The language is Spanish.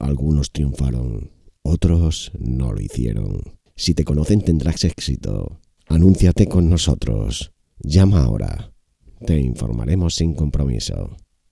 Algunos triunfaron, otros no lo hicieron. Si te conocen tendrás éxito. Anúnciate con nosotros. Llama ahora. Te informaremos sin compromiso.